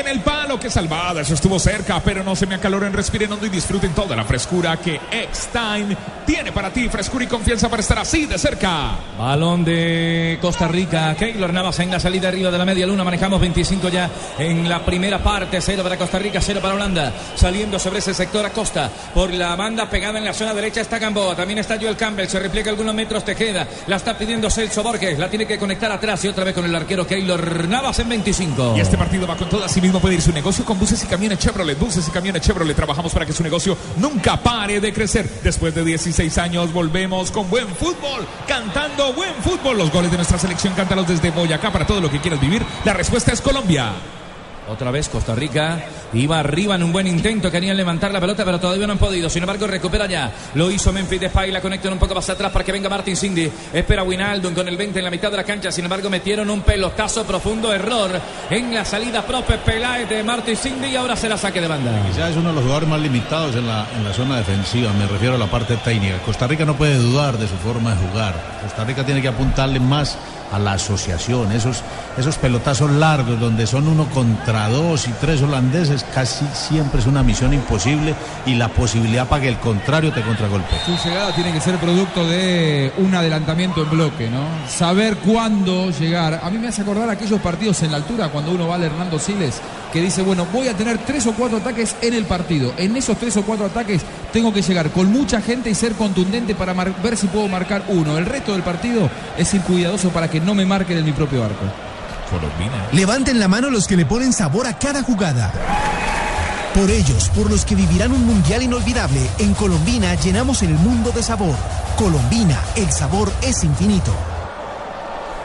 En el palo, qué salvada, eso estuvo cerca, pero no se me acaloren, respiren hondo y disfruten toda la frescura que X-Time tiene para ti. Frescura y confianza para estar así de cerca. Balón de Costa Rica. Keylor Navas en la salida arriba de la media luna. Manejamos 25 ya en la primera parte. Cero para Costa Rica, cero para Holanda. Saliendo sobre ese sector Acosta. Por la banda pegada en la zona derecha está Gamboa. También está Joel Campbell. Se repliega algunos metros Tejeda. La está pidiendo Celso Borges. La tiene que conectar atrás y otra vez con el arquero Keylor Navas en 25. Y este partido va con todo. Así mismo puede ir su negocio con buses y camiones Chevrolet. Buses y camiones Chevrolet. Trabajamos para que su negocio nunca pare de crecer. Después de 16 años volvemos con buen fútbol. Cantando buen fútbol. Los goles de nuestra selección, cántalos desde Boyacá para todo lo que quieras vivir. La respuesta es Colombia. Otra vez Costa Rica iba arriba en un buen intento. Querían levantar la pelota, pero todavía no han podido. Sin embargo, recupera ya. Lo hizo Memphis Depay. La conectan un poco más atrás para que venga Martin Cindy. Espera Winaldum con el 20 en la mitad de la cancha. Sin embargo, metieron un pelotazo profundo. Error en la salida propia Peláez de Martin Cindy. Y ahora será saque de banda. Quizás es uno de los jugadores más limitados en la, en la zona defensiva, me refiero a la parte técnica. Costa Rica no puede dudar de su forma de jugar. Costa Rica tiene que apuntarle más a la asociación, esos, esos pelotazos largos donde son uno contra dos y tres holandeses, casi siempre es una misión imposible y la posibilidad para que el contrario te contragolpe. Su llegada tiene que ser producto de un adelantamiento en bloque, ¿no? Saber cuándo llegar. A mí me hace acordar aquellos partidos en la altura cuando uno va al Hernando Siles, que dice, bueno, voy a tener tres o cuatro ataques en el partido. En esos tres o cuatro ataques tengo que llegar con mucha gente y ser contundente para ver si puedo marcar uno. El resto del partido es ir cuidadoso para que no me marquen en mi propio arco. Colombina. Levanten la mano los que le ponen sabor a cada jugada. Por ellos, por los que vivirán un mundial inolvidable, en Colombina llenamos el mundo de sabor. Colombina, el sabor es infinito.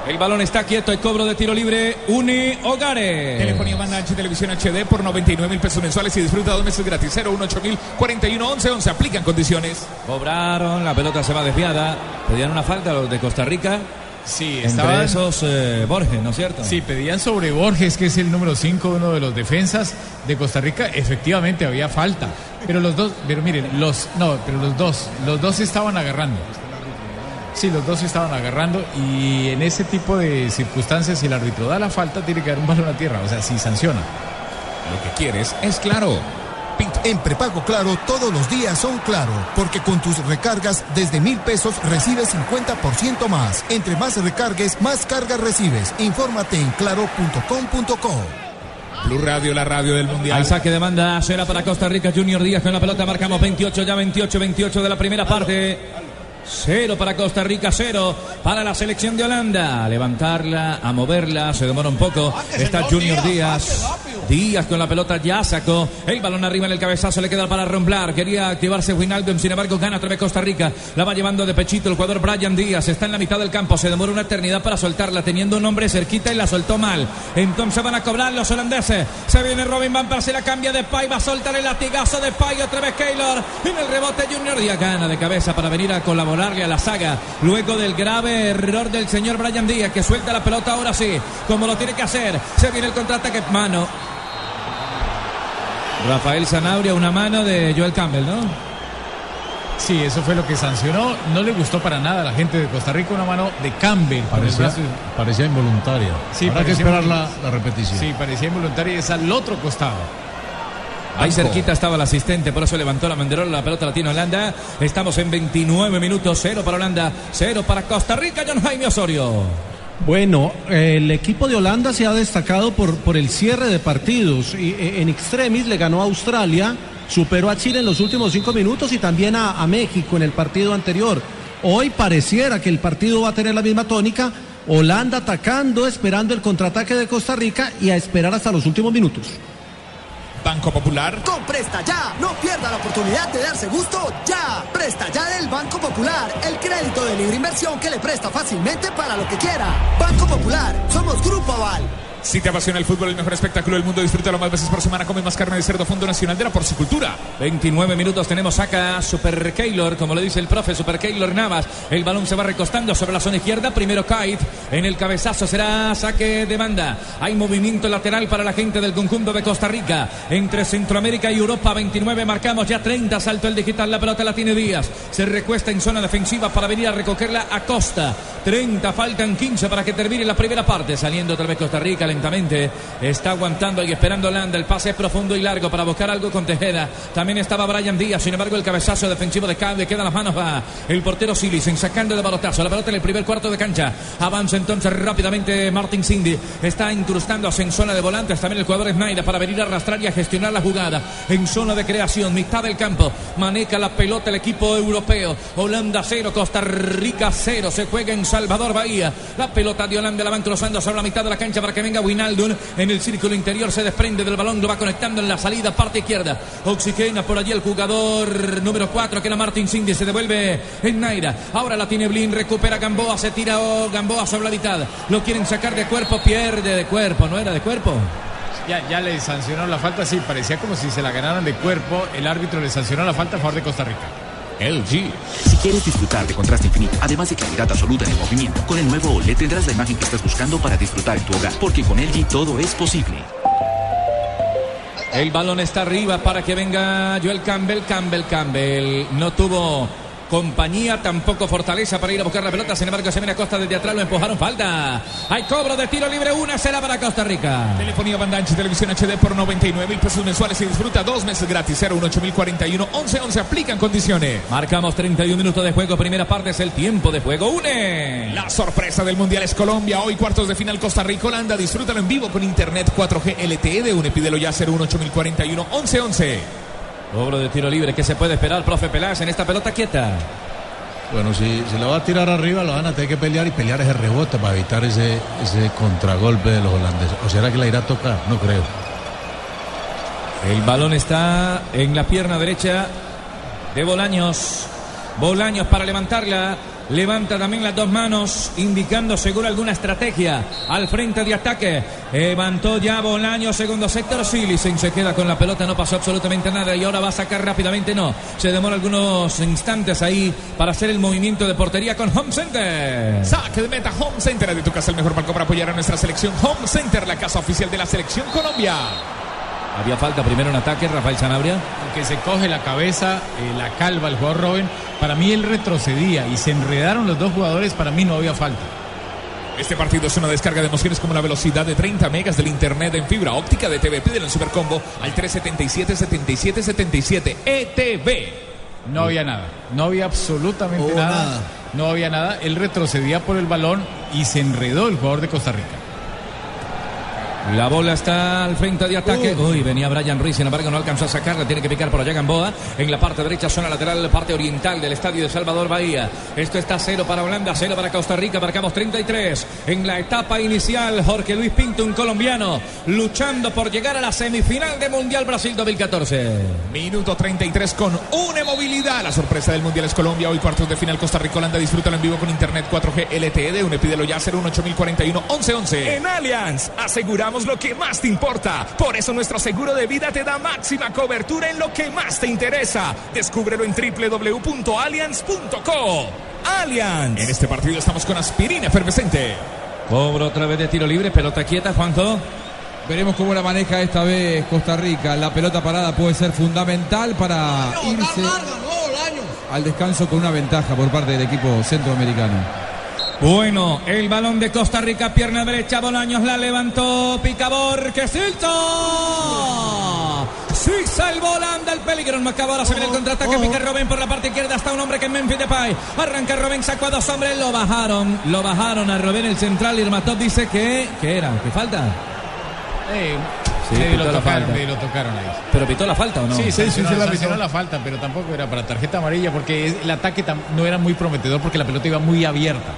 El balón está quieto. El cobro de tiro libre. Uni Hogares. Telefonía banda ancha y televisión HD por 99 mil pesos mensuales y disfruta dos meses gratis. 018 mil 41 11 11. Aplican condiciones. Cobraron. La pelota se va desviada. Pedían una falta los de Costa Rica. Sí, Entre estaban- esos eh, Borges, ¿no es cierto? Sí, pedían sobre Borges, que es el número 5, uno de los defensas de Costa Rica. Efectivamente había falta. Pero los dos, pero miren, los, no, pero los dos, los dos se estaban agarrando. Sí, los dos se estaban agarrando y en ese tipo de circunstancias, si el árbitro da la falta, tiene que dar un balón a tierra, o sea, si sanciona. Lo que quieres es claro. En prepago claro, todos los días son claro, porque con tus recargas desde mil pesos recibes 50% más. Entre más recargues, más cargas recibes. Infórmate en claro.com.co. Blue Radio, la radio del mundial. Hay saque de banda, será para Costa Rica Junior Díaz con la pelota, marcamos 28 ya 28, 28 de la primera parte. Cero para Costa Rica, cero para la selección de Holanda. A levantarla, a moverla, se demora un poco. Está Junior Díaz. Díaz con la pelota ya sacó. El balón arriba en el cabezazo le queda para romplar. Quería activarse Winaldum, sin embargo gana otra vez Costa Rica. La va llevando de pechito el jugador Brian Díaz. Está en la mitad del campo. Se demora una eternidad para soltarla, teniendo un hombre cerquita y la soltó mal. Entonces van a cobrar los holandeses. Se viene Robin Van Persie, la cambia de Pay. Va a soltar el latigazo de Pay. Otra vez Keylor. En el rebote Junior Díaz gana de cabeza para venir a colaborar a la saga luego del grave error del señor Brian Díaz que suelta la pelota ahora sí, como lo tiene que hacer. Se viene el contraataque, mano. Rafael Zanabria, una mano de Joel Campbell, ¿no? Sí, eso fue lo que sancionó. No le gustó para nada a la gente de Costa Rica una mano de Campbell. Parecía, parecía involuntaria. Sí, Habrá que parecía esperar la, la repetición. Sí, parecía involuntaria y es al otro costado. Ahí cerquita estaba el asistente, por eso levantó la banderola, la pelota la tiene Holanda. Estamos en 29 minutos, cero para Holanda, cero para Costa Rica, John Jaime Osorio. Bueno, el equipo de Holanda se ha destacado por, por el cierre de partidos. Y, eh, en extremis le ganó a Australia, superó a Chile en los últimos cinco minutos y también a, a México en el partido anterior. Hoy pareciera que el partido va a tener la misma tónica. Holanda atacando, esperando el contraataque de Costa Rica y a esperar hasta los últimos minutos. Banco Popular. Con Presta Ya, no pierda la oportunidad de darse gusto ya. Presta Ya del Banco Popular, el crédito de libre inversión que le presta fácilmente para lo que quiera. Banco Popular, somos Grupo Aval. Si te apasiona el fútbol, el mejor espectáculo del mundo, disfrútalo más veces por semana. Come más carne de cerdo, Fondo Nacional de la Porcicultura. 29 minutos tenemos acá Super Keylor, como le dice el profe, Super Keylor Navas. El balón se va recostando sobre la zona izquierda. Primero Kite en el cabezazo será saque de banda. Hay movimiento lateral para la gente del conjunto de Costa Rica. Entre Centroamérica y Europa, 29 marcamos ya 30. Salto el digital, la pelota la tiene Díaz. Se recuesta en zona defensiva para venir a recogerla a Costa. 30, faltan 15 para que termine la primera parte. Saliendo otra vez Costa Rica lentamente. Está aguantando y esperando Holanda. El pase es profundo y largo para buscar algo con Tejeda. También estaba Brian Díaz. Sin embargo, el cabezazo defensivo de Cade queda en las manos a el portero Silicen sacando de balotazo. La pelota en el primer cuarto de cancha. Avanza entonces rápidamente Martin Cindy. Está incrustándose en zona de volantes. También el jugador Snyder para venir a arrastrar y a gestionar la jugada. En zona de creación, mitad del campo. Maneja la pelota el equipo europeo. Holanda 0, Costa Rica 0. Se juega en Salvador Bahía. La pelota de Holanda la van cruzando sobre la mitad de la cancha para que venga Winaldun. En el círculo interior se desprende del balón. Lo va conectando en la salida, parte izquierda. Oxigena por allí el jugador número 4 que era Martin Cindy. Se devuelve en Naira. Ahora la tiene Blin. Recupera Gamboa. Se tira oh, Gamboa sobre la mitad. Lo quieren sacar de cuerpo. Pierde de cuerpo. ¿No era de cuerpo? Ya, ya le sancionó la falta, sí, parecía como si se la ganaran de cuerpo. El árbitro le sancionó la falta a favor de Costa Rica. LG. Si quieres disfrutar de contraste infinito, además de claridad absoluta en el movimiento, con el nuevo OLED tendrás la imagen que estás buscando para disfrutar en tu hogar, porque con LG todo es posible. El balón está arriba para que venga Joel Campbell. Campbell, Campbell. No tuvo compañía, tampoco fortaleza para ir a buscar la pelota. Sin embargo, se viene a Costa desde atrás, lo empujaron. Falta. Hay cobro de tiro libre. Una será para Costa Rica. Telefonía banda ancha televisión HD por 99 mil pesos mensuales y disfruta dos meses gratis. 018 11 11 aplican condiciones. Marcamos 31 minutos de juego. Primera parte es el tiempo de juego. Une. La sorpresa del Mundial es Colombia. Hoy cuartos de final Costa Rica, Holanda. Disfrútalo en vivo con Internet 4G LTE de UNE. Pídelo ya 018 11 11. Cobro de tiro libre. ¿Qué se puede esperar, profe Peláez, en esta pelota quieta? Bueno, si se la va a tirar arriba, lo van a tener que pelear y pelear ese rebote para evitar ese, ese contragolpe de los holandeses. ¿O será que la irá a tocar? No creo. El balón está en la pierna derecha de Bolaños. Bolaños para levantarla. Levanta también las dos manos, indicando seguro alguna estrategia al frente de ataque. Levantó ya Bolaños, segundo sector. Silicen se queda con la pelota, no pasó absolutamente nada y ahora va a sacar rápidamente. No, se demora algunos instantes ahí para hacer el movimiento de portería con Home Center. Saque de meta Home Center de tu casa, el mejor palco para apoyar a nuestra selección. Home Center, la casa oficial de la selección Colombia. Había falta primero en ataque, Rafael Sanabria. Aunque se coge la cabeza, eh, la calva, el jugador Robin, para mí él retrocedía y se enredaron los dos jugadores, para mí no había falta. Este partido es una descarga de emociones como la velocidad de 30 megas del internet en fibra óptica de TV. Pídelo en Supercombo al 377-7777 ETV. No había nada, no había absolutamente nada. No había nada, él retrocedía por el balón y se enredó el jugador de Costa Rica. La bola está al frente de ataque. Uy, venía Brian Ruiz, sin embargo no alcanzó a sacarla. Tiene que picar por allá Gamboa. En la parte derecha, zona lateral, parte oriental del estadio de Salvador Bahía. Esto está cero para Holanda, cero para Costa Rica. Marcamos 33. En la etapa inicial, Jorge Luis Pinto, un colombiano, luchando por llegar a la semifinal de Mundial Brasil 2014. Minuto 33 con una movilidad. La sorpresa del Mundial es Colombia. Hoy cuartos de final Costa Rica Holanda. Disfrútalo en vivo con internet 4G LTE de UNE. Pídelo ya 01841 1111. En Allianz aseguramos lo que más te importa. Por eso nuestro seguro de vida te da máxima cobertura en lo que más te interesa. Descúbrelo en www.allianz.co. Allianz. En este partido estamos con aspirina efervescente. Cobro otra vez de tiro libre, pelota quieta, Juanjo. Veremos cómo la maneja esta vez Costa Rica. La pelota parada puede ser fundamental para irse al descanso con una ventaja por parte del equipo centroamericano. Bueno, el balón de Costa Rica, pierna derecha, Bolaños la levantó, Picabor, que silto. Sí, salvó Holanda el peligro. No acaba ahora se viene el contraataque. Pica Robén por la parte izquierda. Está un hombre que es Memphis Depay. Arranca Robén, sacó a dos hombres. Lo bajaron. Lo bajaron a Robén el central. Y dice que. ¿Qué era? ¿Qué falta? Eh, Sí, medio pitó lo la tocaron, falta. medio lo tocaron ahí. ¿Pero pitó la falta o no? Sí, Sí, sí, sí la pitó. la falta, pero tampoco era para tarjeta amarilla porque el ataque no era muy prometedor porque la pelota iba muy abierta.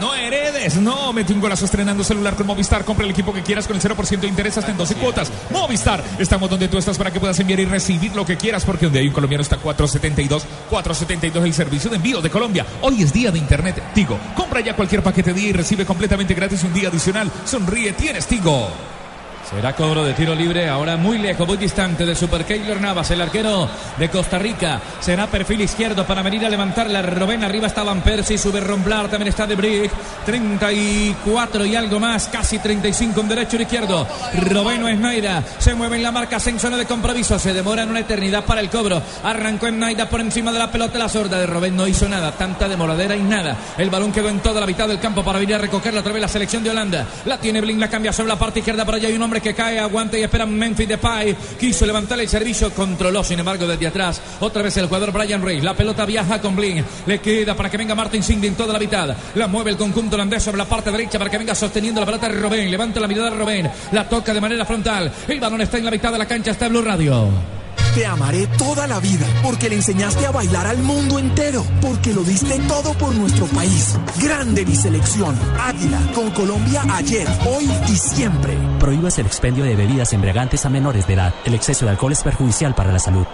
No heredes, no. Mete un golazo estrenando celular con Movistar. Compra el equipo que quieras con el 0% de interés hasta en 12 cuotas. Movistar, estamos donde tú estás para que puedas enviar y recibir lo que quieras, porque donde hay un colombiano está 472. 472 el servicio de envío de Colombia. Hoy es día de internet Tigo. Compra ya cualquier paquete día y recibe completamente gratis un día adicional. Sonríe, tienes Tigo. Será cobro de tiro libre, ahora muy lejos, muy distante de Super Keylor Navas, el arquero de Costa Rica. Será perfil izquierdo para venir a levantar la Robén. Arriba está Van Persie, sube Romblar, también está De Brick. 34 y algo más, casi 35 en derecho y izquierdo. Robén no es Naida, se mueve en la marca, en zona de compromiso, se demora en una eternidad para el cobro. Arrancó en Naida por encima de la pelota, la sorda de Robén no hizo nada, tanta demoradera y nada. El balón quedó en toda la mitad del campo para venir a recogerla otra vez la selección de Holanda. La tiene Blin, la cambia sobre la parte izquierda, por allá hay un hombre que cae, aguanta y espera Memphis Depay. Quiso levantar el servicio, controló sin embargo desde atrás. Otra vez el jugador Brian Reis. La pelota viaja con Blin. Le queda para que venga Martin en toda la mitad. La mueve el conjunto holandés sobre la parte derecha para que venga sosteniendo la pelota Robén. Levanta la mirada Robén. La toca de manera frontal. El balón está en la mitad de la cancha. Está Blue Radio. Te amaré toda la vida porque le enseñaste a bailar al mundo entero, porque lo diste todo por nuestro país. Grande mi selección. Águila con Colombia ayer, hoy y siempre. Prohíbas el expendio de bebidas embriagantes a menores de edad. El exceso de alcohol es perjudicial para la salud.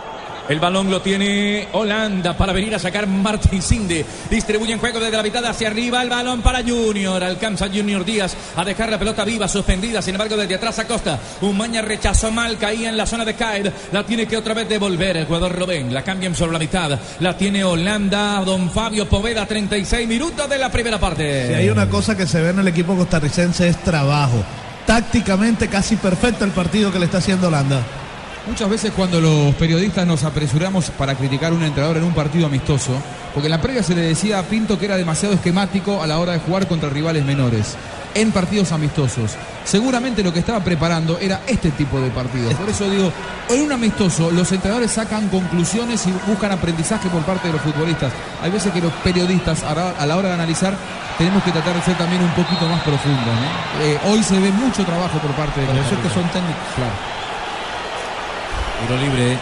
El balón lo tiene Holanda para venir a sacar Martin Sinde. Distribuye en juego desde la mitad hacia arriba. El balón para Junior. Alcanza Junior Díaz a dejar la pelota viva, suspendida. Sin embargo, desde atrás Acosta. Umaña rechazó mal, caía en la zona de Caer. La tiene que otra vez devolver el jugador Robén. La cambian sobre la mitad. La tiene Holanda. Don Fabio Poveda, 36 minutos de la primera parte. Si hay una cosa que se ve en el equipo costarricense es trabajo. Tácticamente casi perfecto el partido que le está haciendo Holanda. Muchas veces cuando los periodistas nos apresuramos para criticar a un entrenador en un partido amistoso, porque en la previa se le decía a Pinto que era demasiado esquemático a la hora de jugar contra rivales menores, en partidos amistosos. Seguramente lo que estaba preparando era este tipo de partidos. Por eso digo, en un amistoso los entrenadores sacan conclusiones y buscan aprendizaje por parte de los futbolistas. Hay veces que los periodistas a la- hora de analizar tenemos que tratar de ser también un poquito más profundos. ¿no? Eh, hoy se ve mucho trabajo por parte de los eso es que son técnicos. Claro. Tiro libre.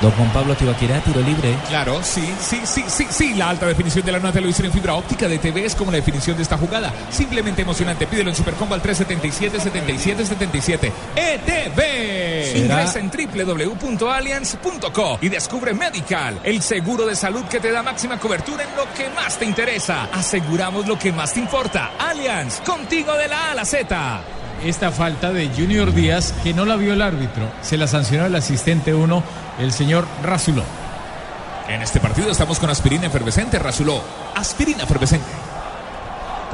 Don Juan Pablo Tibaquirá, tiro libre. Claro, sí, sí, sí, sí, sí. La alta definición de la nueva televisión en fibra óptica de TV es como la definición de esta jugada. Simplemente emocionante. Pídelo en Supercombo al 377-7777. ETV. Ingresa en www.allianz.co y descubre Medical, el seguro de salud que te da máxima cobertura en lo que más te interesa. Aseguramos lo que más te importa. Allianz, contigo de la A a la Z. Esta falta de Junior Díaz, que no la vio el árbitro, se la sancionó el asistente 1, el señor Razuló. En este partido estamos con aspirina efervescente, Razuló. Aspirina efervescente.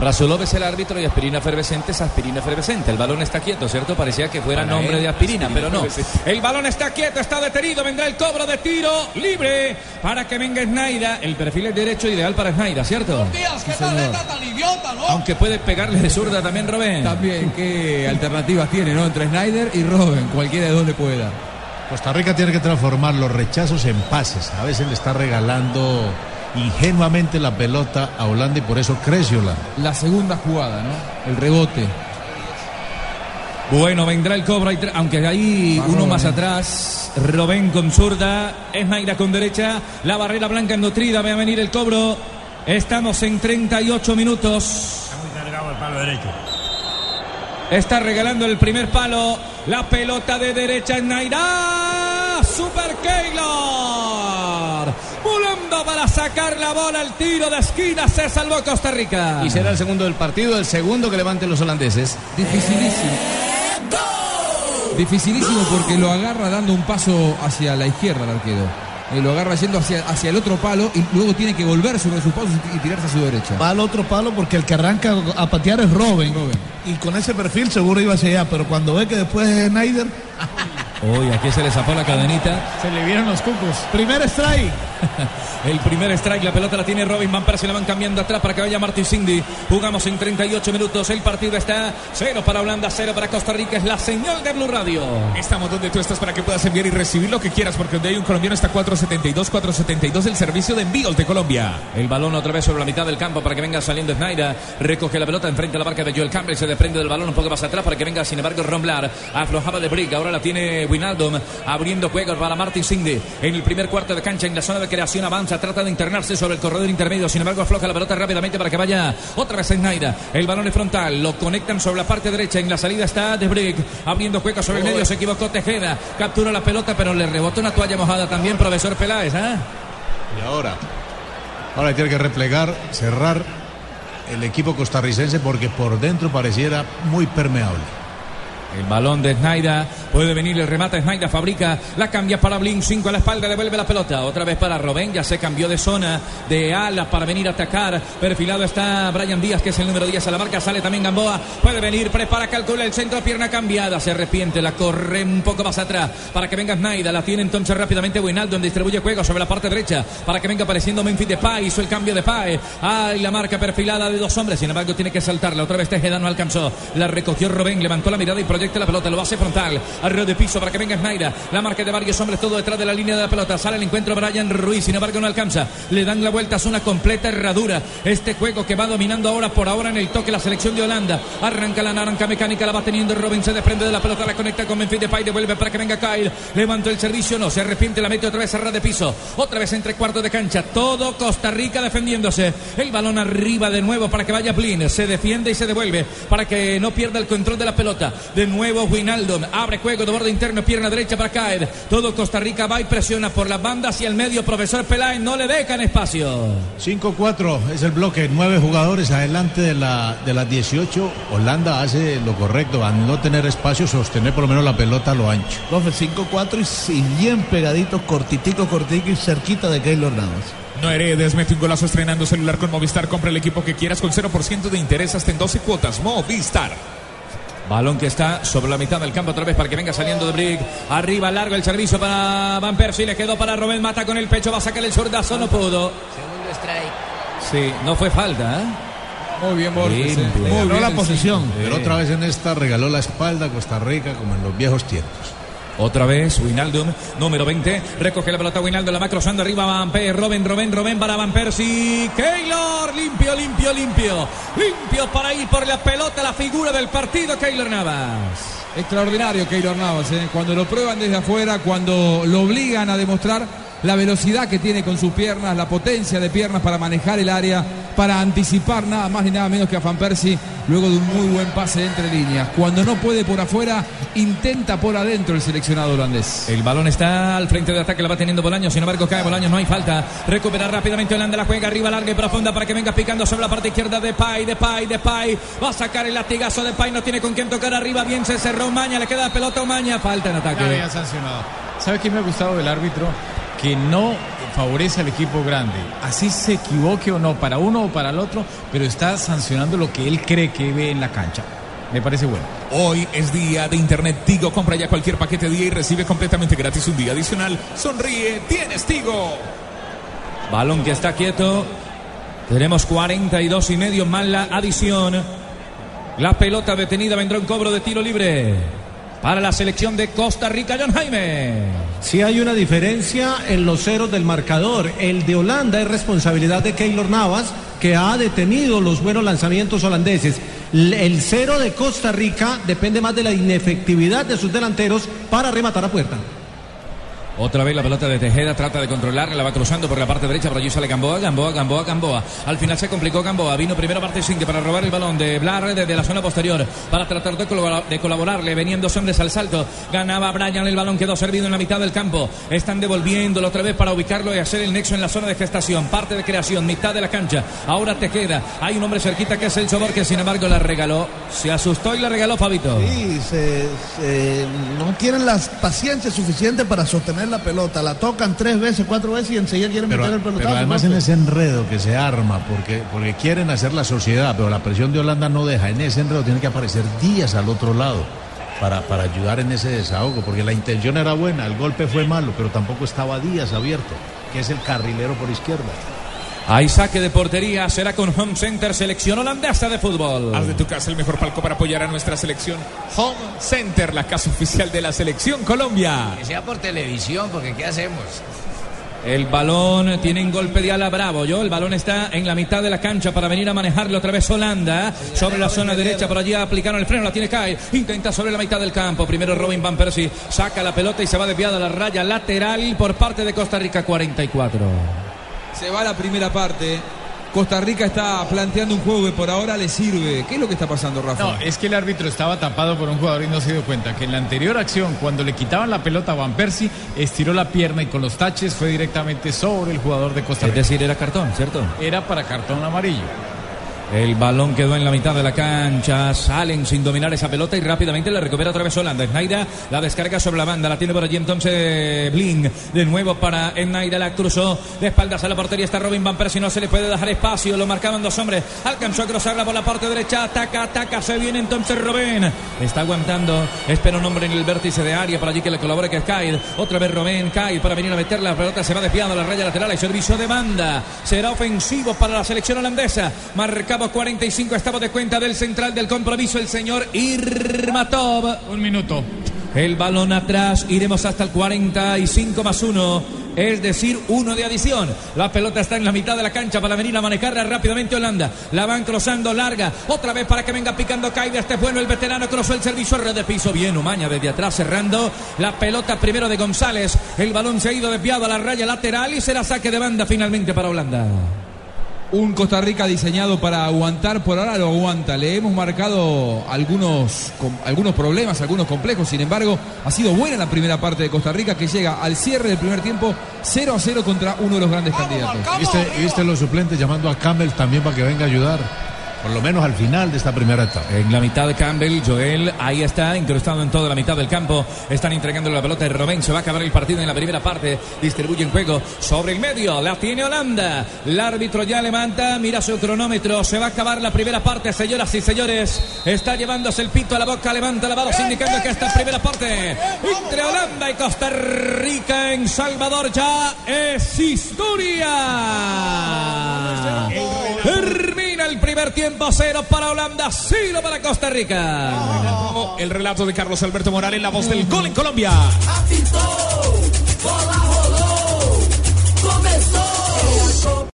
Razulov es el árbitro y aspirina efervescente es aspirina efervescente. El balón está quieto, ¿cierto? Parecía que fuera Para nombre él, de aspirina, aspirina pero no. El balón está quieto, está detenido. Vendrá el cobro de tiro libre para que venga Snaida. El perfil es derecho ideal para Snaida, ¿cierto? Díaz, qué Sí, tan idiota, ¿no? Aunque puede pegarle de zurda también, Robén. También, ¿qué alternativas tiene, no? Entre Snyder y Robben, cualquiera de dos le puede dar. Costa Rica tiene que transformar los rechazos en pases. A veces le está regalando ingenuamente la pelota a Holanda y por eso crece Holanda. La segunda jugada, ¿no? El rebote. Bueno, vendrá el cobro, aunque hay uno más atrás. Robén con zurda, Esnaira con derecha, la barrera blanca nutrida, va a venir el cobro. Estamos en 38 minutos. Está muy cargado el palo derecho. Está regalando el primer palo. La pelota de derecha en Naira. Super Keylor. Sacar la bola. El tiro de esquina. Se salvó Costa Rica. Y será el segundo del partido. El segundo que levanten los holandeses. Dificilísimo. Dificilísimo porque lo agarra dando un paso hacia la izquierda el arquero. Eh, lo agarra yendo hacia, hacia el otro palo y luego tiene que volver sobre sus pasos y tirarse a su derecha. Va al otro palo porque el que arranca a patear es Robin. Y con ese perfil seguro iba hacia allá, pero cuando ve que después es Snyder. Uy, aquí se le zafó la cadenita. Se le vieron los cucos. Primer strike. el primer strike, la pelota la tiene Robin Van Persie, la van cambiando atrás para que vaya Martin Cindy. Jugamos en 38 minutos, el partido está 0 para Holanda, 0 para Costa Rica, es la señal de Blue Radio. Estamos donde tú estás para que puedas enviar y recibir lo que quieras, porque donde hay un colombiano está 472, 472 el servicio de envíos de Colombia. El balón otra vez sobre la mitad del campo para que venga saliendo Snyder, recoge la pelota enfrente a la barca de Joel Campbell, se desprende del balón un poco más atrás para que venga sin embargo Romblar, aflojaba de Brick, ahora la tiene Winaldum, abriendo juegos para Martin Cindy en el primer cuarto de cancha en la zona de creación avanza, trata de internarse sobre el corredor intermedio, sin embargo afloja la pelota rápidamente para que vaya otra vez en. El balón es frontal, lo conectan sobre la parte derecha, en la salida está De Brick, abriendo juego sobre el medio, se equivocó Tejeda, captura la pelota pero le rebotó una toalla mojada también profesor Peláez. ¿eh? Y ahora, ahora tiene que replegar, cerrar el equipo costarricense porque por dentro pareciera muy permeable. El balón de Snyder. Puede venir el remate. Snyder fabrica. La cambia para Blin. 5 a la espalda. Devuelve la pelota. Otra vez para Robén. Ya se cambió de zona. De ala para venir a atacar. Perfilado está Brian Díaz, que es el número 10 a la marca. Sale también Gamboa. Puede venir. Prepara. Calcula el centro. Pierna cambiada. Se arrepiente. La corre un poco más atrás. Para que venga Snyder. La tiene entonces rápidamente Winaldo. Distribuye juego sobre la parte derecha. Para que venga apareciendo Memphis Depay. Hizo el cambio de Pay. Ay, la marca perfilada de dos hombres. Sin embargo, tiene que saltarla. Otra vez Tejeda no alcanzó. La recogió Robén. Levantó la mirada y proyecta la pelota, lo hace frontal, arriba de piso para que venga Snyder, la marca de varios hombres, todo detrás de la línea de la pelota, sale el encuentro Brian Ruiz, sin embargo no alcanza, le dan la vuelta, es una completa herradura, este juego que va dominando ahora por ahora en el toque la selección de Holanda, arranca la naranja mecánica, la va teniendo Robin, se desprende de la pelota, la conecta con Memphis Depay, devuelve para que venga Kyle, levantó el servicio, no, se arrepiente, la mete otra vez a de piso, otra vez entre cuartos de cancha, todo Costa Rica defendiéndose, el balón arriba de nuevo para que vaya Blin, se defiende y se devuelve para que no pierda el control de la pelota, de nuevo Winaldo abre juego de borde interno, pierna derecha para caer. Todo Costa Rica va y presiona por las bandas y el medio. Profesor Peláez no le dejan espacio. 5-4 es el bloque, nueve jugadores adelante de, la, de las 18. Holanda hace lo correcto, a no tener espacio, sostener por lo menos la pelota a lo ancho. Profe, 5-4 y bien pegaditos, cortitico, cortitico y cerquita de Keylor Navas. No heredes, mete un golazo estrenando celular con Movistar. Compra el equipo que quieras con 0% de interés hasta en 12 cuotas. Movistar. Balón que está sobre la mitad del campo otra vez para que venga saliendo de Brick. Arriba largo el servicio para Van Persie. Le quedó para Robén. Mata con el pecho. Va a sacar el zurdazo. No pudo. Segundo strike. Sí, no fue falta. ¿eh? Muy bien, Borges. Muy bien la el posición. Pero otra vez en esta regaló la espalda a Costa Rica como en los viejos tiempos. Otra vez, Winaldum, número 20. Recoge la pelota Winaldo, la va cruzando arriba Van Persie. Robin, Robin, Robin para Van Persie. Keylor, limpio, limpio, limpio. Limpio para ir por la pelota, la figura del partido, Keylor Navas. Extraordinario Keylor Navas, ¿eh? cuando lo prueban desde afuera, cuando lo obligan a demostrar la velocidad que tiene con sus piernas, la potencia de piernas para manejar el área, para anticipar nada más ni nada menos que a Van Persie luego de un muy buen pase entre líneas. Cuando no puede por afuera, intenta por adentro el seleccionado holandés. El balón está al frente de ataque, la va teniendo Bolaños, sin embargo cae Bolaños, no hay falta. Recupera rápidamente Holanda, la juega arriba, larga y profunda para que venga picando sobre la parte izquierda de Pay, de Pay, de Pay. Va a sacar el latigazo de Pay, no tiene con quién tocar arriba, bien se cerró Maña, le queda la pelota a Maña, falta en ataque. Ya había sancionado. ¿Sabe qué me ha gustado del árbitro? Que no favorece al equipo grande. Así se equivoque o no, para uno o para el otro, pero está sancionando lo que él cree que ve en la cancha. Me parece bueno. Hoy es día de Internet Tigo. Compra ya cualquier paquete día y recibe completamente gratis un día adicional. Sonríe, tienes Tigo. Balón que está quieto. Tenemos 42 y medio más la adición. La pelota detenida vendrá un cobro de tiro libre para la selección de Costa Rica, John Jaime. Sí hay una diferencia en los ceros del marcador. El de Holanda es responsabilidad de Keylor Navas, que ha detenido los buenos lanzamientos holandeses. El cero de Costa Rica depende más de la inefectividad de sus delanteros para rematar a puerta. Otra vez la pelota de Tejeda, trata de controlarla, la va cruzando por la parte derecha, por allí sale Gamboa, Gamboa, Gamboa, Gamboa. Al final se complicó Gamboa, vino primera parte Sinque para robar el balón de Blar desde la zona posterior, para tratar de, colabora- de colaborarle, venían dos hombres al salto, ganaba Brian, el balón quedó servido en la mitad del campo, están devolviéndolo otra vez para ubicarlo y hacer el nexo en la zona de gestación, parte de creación, mitad de la cancha, ahora Tejeda, hay un hombre cerquita que es el Sobor que sin embargo la regaló, se asustó y la regaló Fabito. Sí, no tienen la paciencia suficiente para sostener la pelota. La tocan tres veces, cuatro veces y enseguida quieren Pero, meter el pero pelotazo. además profe. en ese enredo que se arma, porque, porque quieren hacer la sociedad, pero la presión de Holanda no deja. En ese enredo tiene que aparecer Díaz al otro lado para, para ayudar en ese desahogo, porque la intención era buena, el golpe fue malo, pero tampoco estaba Díaz abierto, que es el carrilero por izquierda. Hay saque de portería, será con Home Center, selección holandesa de fútbol. Haz de tu casa el mejor palco para apoyar a nuestra selección. Home Center, la casa oficial de la selección Colombia. Que sea por televisión, porque ¿qué hacemos? El balón tiene un golpe de ala bravo. Yo, el balón está en la mitad de la cancha para venir a manejarlo otra vez Holanda. Sobre la zona derecha, por allí aplicaron el freno, la tiene Kai. Intenta sobre la mitad del campo. Primero Robin Van Persie saca la pelota y se va desviada a la raya lateral por parte de Costa Rica 44. Se va la primera parte. Costa Rica está planteando un juego que por ahora le sirve. ¿Qué es lo que está pasando, Rafa? No, es que el árbitro estaba tapado por un jugador y no se dio cuenta que en la anterior acción, cuando le quitaban la pelota a Van Persie, estiró la pierna y con los taches fue directamente sobre el jugador de Costa Es Rica. decir, era cartón, ¿cierto? Era para cartón amarillo. El balón quedó en la mitad de la cancha. Salen sin dominar esa pelota y rápidamente la recupera otra vez Holanda. Snyder la descarga sobre la banda. La tiene por allí entonces Bling. De nuevo para Snyder. La cruzó de espaldas a la portería. Está Robin Van Persie. No se le puede dejar espacio. Lo marcaban dos hombres. Alcanzó a cruzarla por la parte derecha. Ataca, ataca. Se viene entonces Robin. Está aguantando. Espera un hombre en el vértice de área. Por allí que le colabore que es Kyle. Otra vez Robin. Kyle para venir a meter la pelota. Se va desviando a la raya lateral. Hay servicio de banda. Será ofensivo para la selección holandesa. Marcamos 45. Estamos de cuenta del central del compromiso. El señor Irmatov. Un minuto. El balón atrás, iremos hasta el 45 más 1, es decir, uno de adición. La pelota está en la mitad de la cancha para venir a manejarla rápidamente Holanda. La van cruzando larga, otra vez para que venga picando Caida. Este es bueno, el veterano cruzó el servicio red de piso. Bien, Umaña desde atrás cerrando. La pelota primero de González. El balón se ha ido desviado a la raya lateral y será saque de banda finalmente para Holanda. Un Costa Rica diseñado para aguantar, por ahora lo aguanta. Le hemos marcado algunos, com- algunos problemas, algunos complejos. Sin embargo, ha sido buena la primera parte de Costa Rica que llega al cierre del primer tiempo 0 a 0 contra uno de los grandes candidatos. ¿Viste, viste los suplentes llamando a Campbell también para que venga a ayudar? Por lo menos al final de esta primera etapa. En la mitad de Campbell, Joel, ahí está, incrustado en toda la mitad del campo. Están entregando la pelota de Robén. Se va a acabar el partido en la primera parte. Distribuye el juego sobre el medio. La tiene Holanda. El árbitro ya levanta, mira su cronómetro. Se va a acabar la primera parte, señoras y señores. Está llevándose el pito a la boca. Levanta la voz indicando que esta primera parte entre Holanda y Costa Rica en Salvador ya es historia. El primer tiempo, cero para Holanda, cero para Costa Rica. El relato de Carlos Alberto Morales, la voz del gol en Colombia.